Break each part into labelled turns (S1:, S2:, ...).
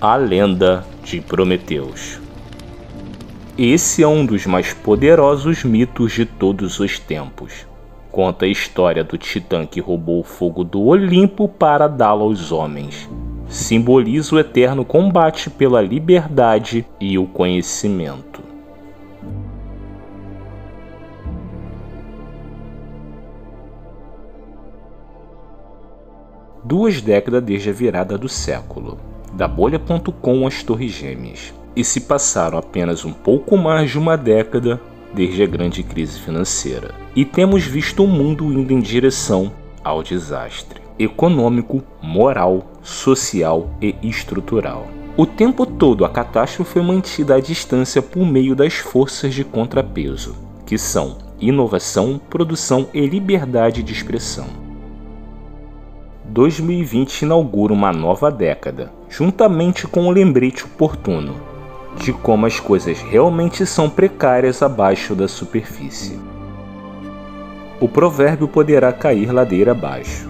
S1: A lenda de Prometeus. Esse é um dos mais poderosos mitos de todos os tempos. Conta a história do titã que roubou o fogo do Olimpo para dá-lo aos homens. Simboliza o eterno combate pela liberdade e o conhecimento. Duas décadas desde a virada do século da Bolha.com às Torres Gêmeas. E se passaram apenas um pouco mais de uma década desde a grande crise financeira. E temos visto o mundo indo em direção ao desastre econômico, moral, social e estrutural. O tempo todo a catástrofe foi mantida à distância por meio das forças de contrapeso, que são inovação, produção e liberdade de expressão. 2020 inaugura uma nova década, juntamente com um lembrete oportuno de como as coisas realmente são precárias abaixo da superfície. O provérbio poderá cair ladeira abaixo.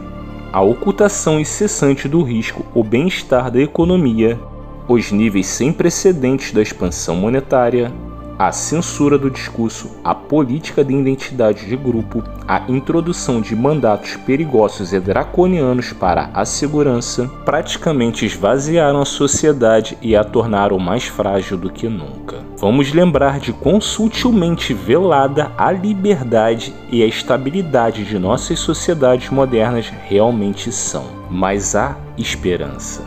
S1: A ocultação incessante do risco, o bem-estar da economia, os níveis sem precedentes da expansão monetária, a censura do discurso, a política de identidade de grupo, a introdução de mandatos perigosos e draconianos para a segurança, praticamente esvaziaram a sociedade e a tornaram mais frágil do que nunca. Vamos lembrar de quão sutilmente velada a liberdade e a estabilidade de nossas sociedades modernas realmente são. Mas há esperança.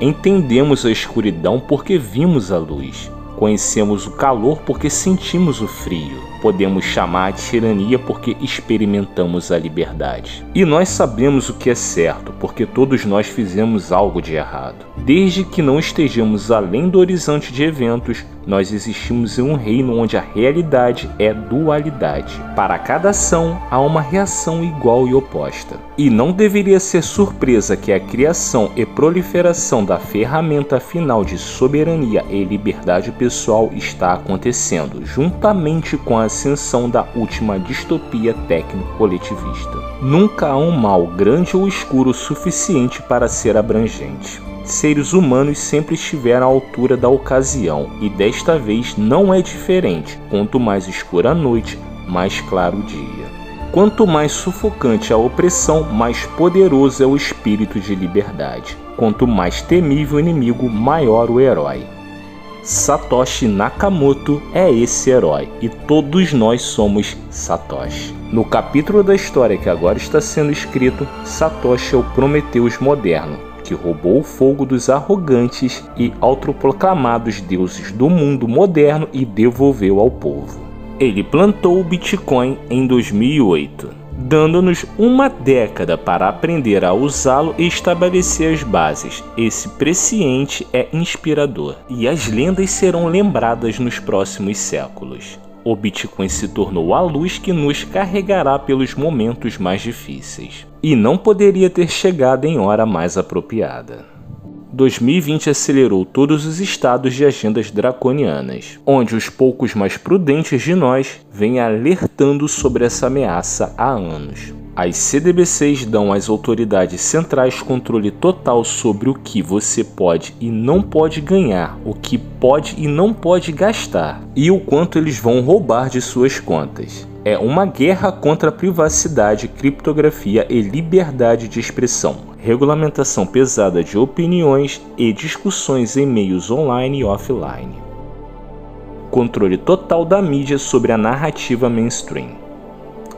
S1: Entendemos a escuridão porque vimos a luz. Conhecemos o calor porque sentimos o frio podemos chamar de tirania porque experimentamos a liberdade. E nós sabemos o que é certo, porque todos nós fizemos algo de errado. Desde que não estejamos além do horizonte de eventos, nós existimos em um reino onde a realidade é dualidade. Para cada ação há uma reação igual e oposta. E não deveria ser surpresa que a criação e proliferação da ferramenta final de soberania e liberdade pessoal está acontecendo, juntamente com a ascensão da última distopia técnico-coletivista. Nunca há um mal grande ou escuro suficiente para ser abrangente. Seres humanos sempre estiveram à altura da ocasião, e desta vez não é diferente. Quanto mais escura a noite, mais claro o dia. Quanto mais sufocante a opressão, mais poderoso é o espírito de liberdade. Quanto mais temível o inimigo, maior o herói. Satoshi Nakamoto é esse herói e todos nós somos Satoshi. No capítulo da história que agora está sendo escrito, Satoshi é o Prometeus moderno, que roubou o fogo dos arrogantes e autoproclamados deuses do mundo moderno e devolveu ao povo. Ele plantou o Bitcoin em 2008 dando-nos uma década para aprender a usá-lo e estabelecer as bases. Esse presciente é inspirador e as lendas serão lembradas nos próximos séculos. O Bitcoin se tornou a luz que nos carregará pelos momentos mais difíceis. E não poderia ter chegado em hora mais apropriada. 2020 acelerou todos os estados de agendas draconianas, onde os poucos mais prudentes de nós vêm alertando sobre essa ameaça há anos. As CDBCs dão às autoridades centrais controle total sobre o que você pode e não pode ganhar, o que pode e não pode gastar, e o quanto eles vão roubar de suas contas. É uma guerra contra a privacidade, criptografia e liberdade de expressão, regulamentação pesada de opiniões e discussões em meios online e offline. Controle total da mídia sobre a narrativa mainstream.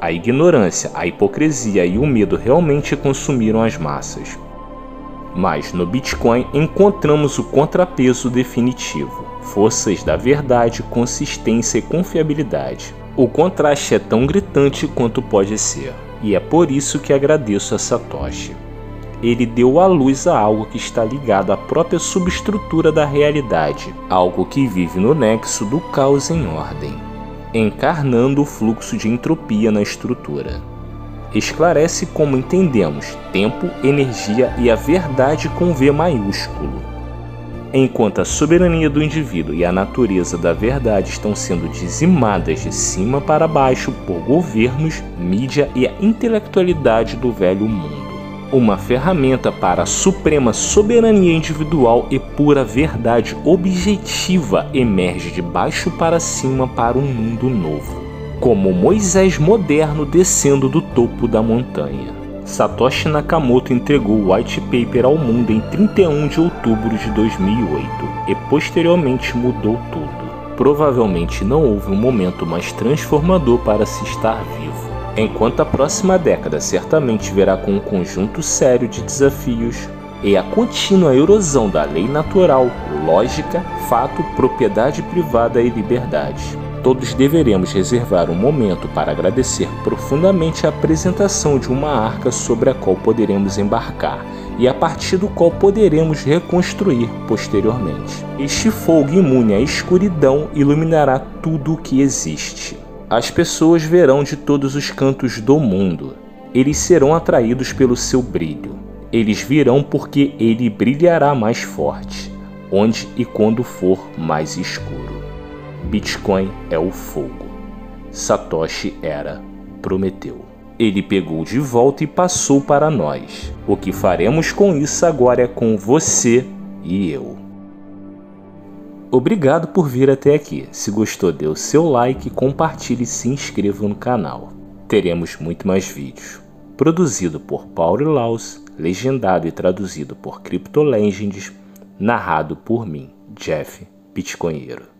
S1: A ignorância, a hipocrisia e o medo realmente consumiram as massas. Mas no Bitcoin encontramos o contrapeso definitivo: forças da verdade, consistência e confiabilidade. O contraste é tão gritante quanto pode ser, e é por isso que agradeço a Satoshi ele deu à luz a algo que está ligado à própria subestrutura da realidade, algo que vive no nexo do caos em ordem, encarnando o fluxo de entropia na estrutura. Esclarece como entendemos tempo, energia e a verdade com V maiúsculo. Enquanto a soberania do indivíduo e a natureza da verdade estão sendo dizimadas de cima para baixo por governos, mídia e a intelectualidade do velho mundo uma ferramenta para a suprema soberania individual e pura verdade objetiva emerge de baixo para cima para um mundo novo, como Moisés moderno descendo do topo da montanha. Satoshi Nakamoto entregou o white paper ao mundo em 31 de outubro de 2008 e posteriormente mudou tudo. Provavelmente não houve um momento mais transformador para se estar vivo. Enquanto a próxima década certamente verá com um conjunto sério de desafios e a contínua erosão da lei natural, lógica, fato, propriedade privada e liberdade todos deveremos reservar um momento para agradecer profundamente a apresentação de uma arca sobre a qual poderemos embarcar e a partir do qual poderemos reconstruir posteriormente. Este fogo imune à escuridão iluminará tudo o que existe. As pessoas verão de todos os cantos do mundo. Eles serão atraídos pelo seu brilho. Eles virão porque ele brilhará mais forte, onde e quando for mais escuro. Bitcoin é o fogo. Satoshi era Prometeu. Ele pegou de volta e passou para nós. O que faremos com isso agora é com você e eu. Obrigado por vir até aqui. Se gostou, dê o seu like, compartilhe e se inscreva no canal. Teremos muito mais vídeos. Produzido por Paulo Laus, legendado e traduzido por CryptoLegends, narrado por mim, Jeff Bitcoinheiro.